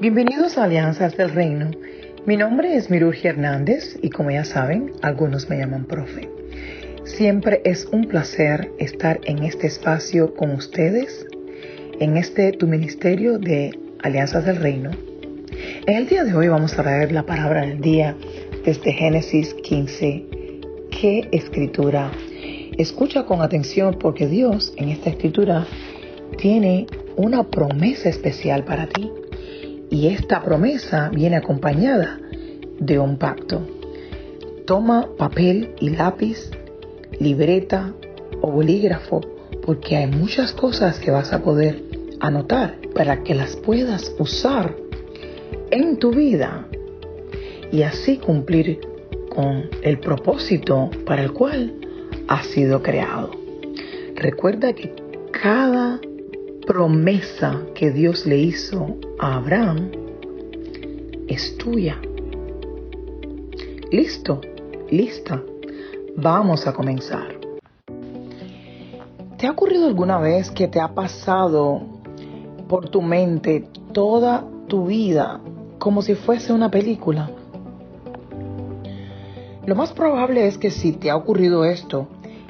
Bienvenidos a Alianzas del Reino. Mi nombre es Mirurgia Hernández y como ya saben, algunos me llaman profe. Siempre es un placer estar en este espacio con ustedes, en este tu ministerio de Alianzas del Reino. En el día de hoy vamos a ver la palabra del día desde Génesis 15. ¿Qué escritura? Escucha con atención porque Dios en esta escritura tiene una promesa especial para ti. Y esta promesa viene acompañada de un pacto. Toma papel y lápiz, libreta o bolígrafo, porque hay muchas cosas que vas a poder anotar para que las puedas usar en tu vida y así cumplir con el propósito para el cual has sido creado. Recuerda que cada promesa que Dios le hizo a Abraham es tuya. Listo, lista. Vamos a comenzar. ¿Te ha ocurrido alguna vez que te ha pasado por tu mente toda tu vida como si fuese una película? Lo más probable es que si te ha ocurrido esto,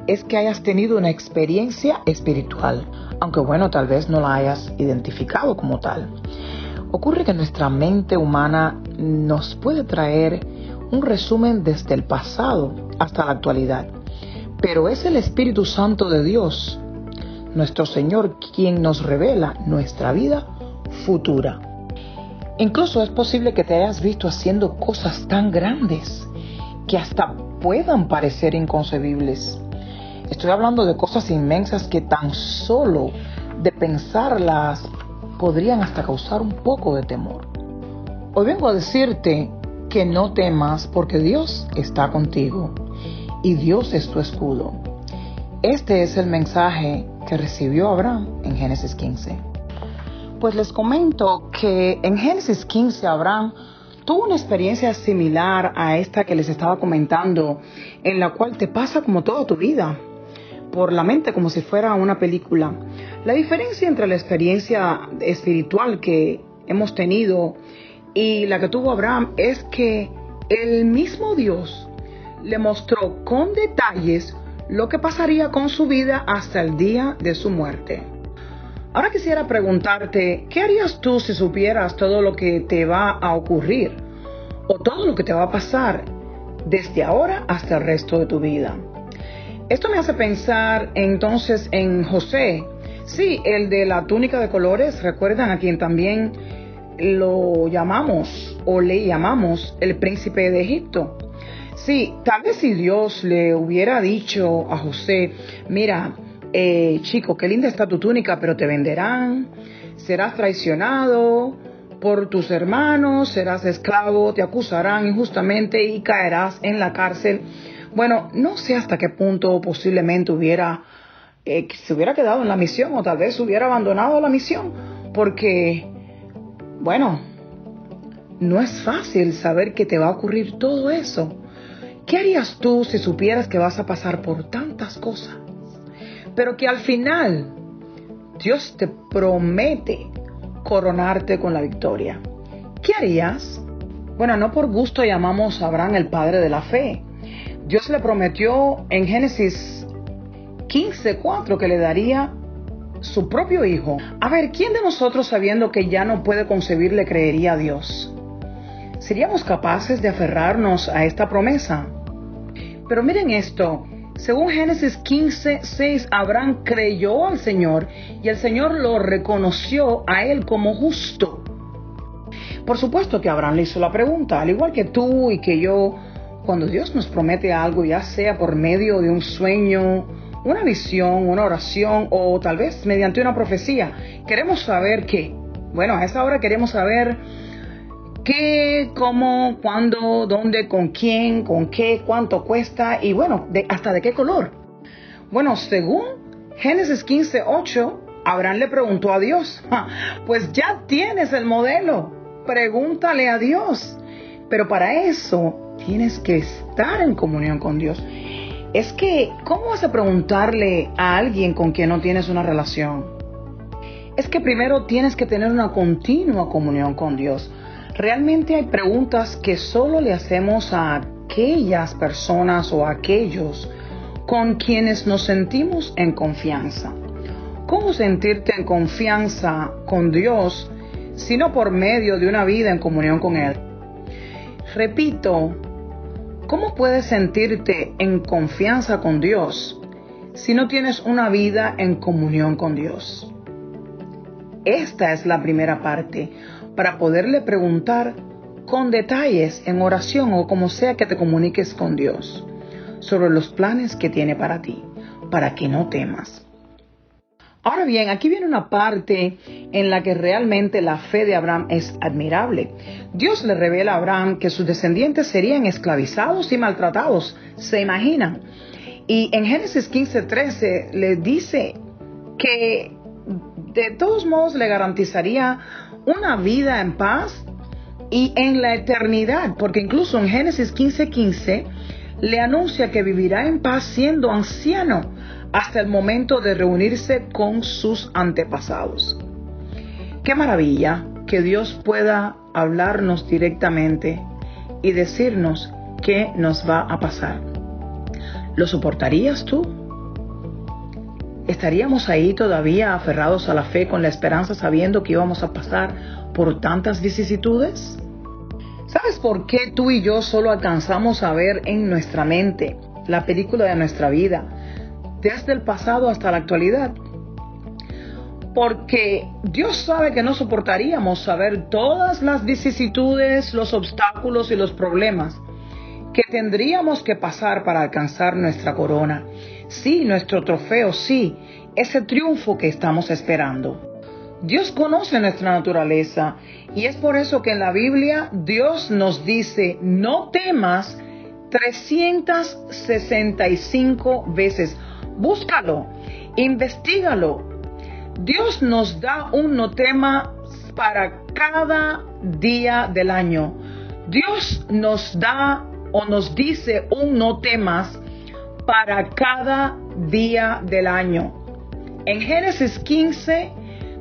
es que hayas tenido una experiencia espiritual, aunque bueno, tal vez no la hayas identificado como tal. Ocurre que nuestra mente humana nos puede traer un resumen desde el pasado hasta la actualidad, pero es el Espíritu Santo de Dios, nuestro Señor, quien nos revela nuestra vida futura. Incluso es posible que te hayas visto haciendo cosas tan grandes que hasta puedan parecer inconcebibles. Estoy hablando de cosas inmensas que tan solo de pensarlas podrían hasta causar un poco de temor. Hoy vengo a decirte que no temas porque Dios está contigo y Dios es tu escudo. Este es el mensaje que recibió Abraham en Génesis 15. Pues les comento que en Génesis 15 Abraham tuvo una experiencia similar a esta que les estaba comentando, en la cual te pasa como toda tu vida por la mente como si fuera una película. La diferencia entre la experiencia espiritual que hemos tenido y la que tuvo Abraham es que el mismo Dios le mostró con detalles lo que pasaría con su vida hasta el día de su muerte. Ahora quisiera preguntarte, ¿qué harías tú si supieras todo lo que te va a ocurrir o todo lo que te va a pasar desde ahora hasta el resto de tu vida? Esto me hace pensar entonces en José. Sí, el de la túnica de colores, recuerdan a quien también lo llamamos o le llamamos el príncipe de Egipto. Sí, tal vez si Dios le hubiera dicho a José, mira, eh, chico, qué linda está tu túnica, pero te venderán, serás traicionado por tus hermanos, serás esclavo, te acusarán injustamente y caerás en la cárcel. Bueno, no sé hasta qué punto posiblemente hubiera, eh, se hubiera quedado en la misión o tal vez hubiera abandonado la misión, porque, bueno, no es fácil saber que te va a ocurrir todo eso. ¿Qué harías tú si supieras que vas a pasar por tantas cosas? Pero que al final Dios te promete coronarte con la victoria. ¿Qué harías? Bueno, no por gusto llamamos a Abraham el padre de la fe, Dios le prometió en Génesis 15:4 que le daría su propio hijo. A ver, ¿quién de nosotros sabiendo que ya no puede concebir le creería a Dios? ¿Seríamos capaces de aferrarnos a esta promesa? Pero miren esto, según Génesis 15, Abraham creyó al Señor y el Señor lo reconoció a él como justo. Por supuesto que Abraham le hizo la pregunta, al igual que tú y que yo, cuando Dios nos promete algo, ya sea por medio de un sueño, una visión, una oración o tal vez mediante una profecía, queremos saber qué. Bueno, a esa hora queremos saber qué, cómo, cuándo, dónde, con quién, con qué, cuánto cuesta y bueno, de, hasta de qué color. Bueno, según Génesis 15, 8, Abraham le preguntó a Dios, pues ya tienes el modelo, pregúntale a Dios. Pero para eso tienes que estar en comunión con Dios. Es que, ¿cómo vas a preguntarle a alguien con quien no tienes una relación? es que primero tienes que tener una continua comunión con Dios. Realmente hay preguntas que solo le hacemos a aquellas personas o a aquellos con quienes nos sentimos en confianza. ¿Cómo sentirte en confianza con Dios sino por medio de una vida en comunión con Él? Repito, ¿cómo puedes sentirte en confianza con Dios si no tienes una vida en comunión con Dios? Esta es la primera parte para poderle preguntar con detalles en oración o como sea que te comuniques con Dios sobre los planes que tiene para ti, para que no temas. Ahora bien, aquí viene una parte en la que realmente la fe de Abraham es admirable. Dios le revela a Abraham que sus descendientes serían esclavizados y maltratados, se imaginan. Y en Génesis 15:13 le dice que de todos modos le garantizaría una vida en paz y en la eternidad, porque incluso en Génesis 15:15 le anuncia que vivirá en paz siendo anciano hasta el momento de reunirse con sus antepasados. Qué maravilla que Dios pueda hablarnos directamente y decirnos qué nos va a pasar. ¿Lo soportarías tú? ¿Estaríamos ahí todavía aferrados a la fe con la esperanza sabiendo que íbamos a pasar por tantas vicisitudes? ¿Sabes por qué tú y yo solo alcanzamos a ver en nuestra mente la película de nuestra vida, desde el pasado hasta la actualidad? Porque Dios sabe que no soportaríamos saber todas las vicisitudes, los obstáculos y los problemas que tendríamos que pasar para alcanzar nuestra corona. Sí, nuestro trofeo, sí, ese triunfo que estamos esperando. Dios conoce nuestra naturaleza y es por eso que en la Biblia Dios nos dice, no temas 365 veces. Búscalo, investigalo. Dios nos da un no tema para cada día del año. Dios nos da o nos dice un no temas para cada día del año. En Génesis 15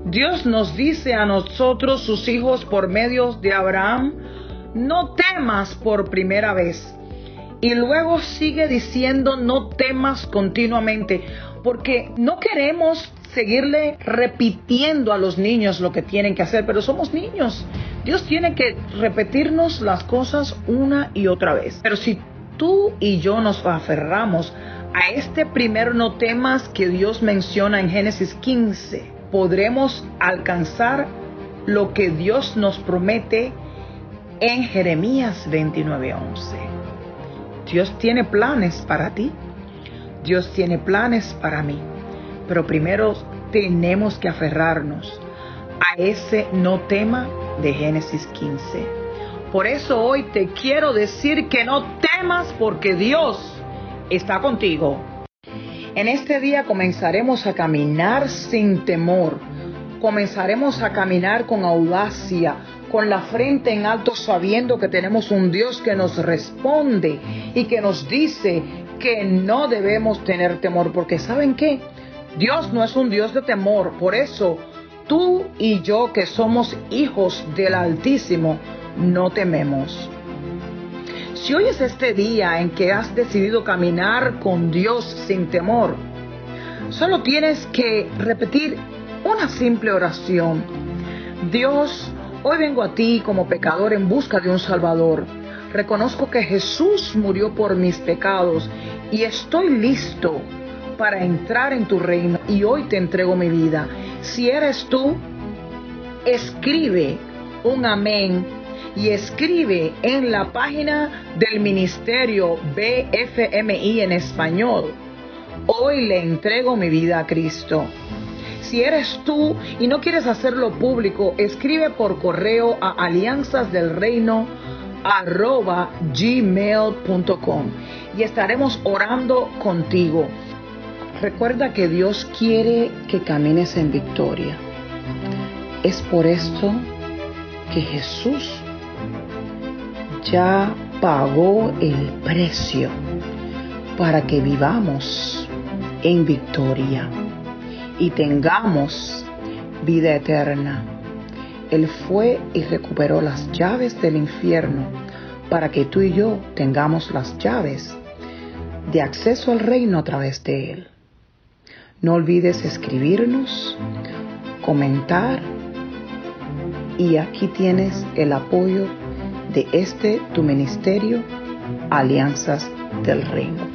Dios nos dice a nosotros, sus hijos, por medio de Abraham, no temas por primera vez. Y luego sigue diciendo, no temas continuamente, porque no queremos seguirle repitiendo a los niños lo que tienen que hacer, pero somos niños. Dios tiene que repetirnos las cosas una y otra vez. Pero si tú y yo nos aferramos a este primer no temas que Dios menciona en Génesis 15, podremos alcanzar lo que Dios nos promete en Jeremías 29:11. Dios tiene planes para ti, Dios tiene planes para mí, pero primero tenemos que aferrarnos a ese no tema de Génesis 15. Por eso hoy te quiero decir que no temas porque Dios está contigo. En este día comenzaremos a caminar sin temor. Comenzaremos a caminar con audacia, con la frente en alto sabiendo que tenemos un Dios que nos responde y que nos dice que no debemos tener temor, porque ¿saben qué? Dios no es un Dios de temor, por eso tú y yo que somos hijos del Altísimo, no tememos. Si hoy es este día en que has decidido caminar con Dios sin temor, solo tienes que repetir una simple oración. Dios, hoy vengo a ti como pecador en busca de un Salvador. Reconozco que Jesús murió por mis pecados y estoy listo para entrar en tu reino y hoy te entrego mi vida. Si eres tú, escribe un amén y escribe en la página del Ministerio BFMI en español. Hoy le entrego mi vida a Cristo. Si eres tú y no quieres hacerlo público, escribe por correo a alianzasdelreino arroba gmail.com y estaremos orando contigo. Recuerda que Dios quiere que camines en victoria. Es por esto que Jesús ya pagó el precio para que vivamos en victoria y tengamos vida eterna. Él fue y recuperó las llaves del infierno para que tú y yo tengamos las llaves de acceso al reino a través de Él. No olvides escribirnos, comentar y aquí tienes el apoyo de este tu ministerio, Alianzas del Reino.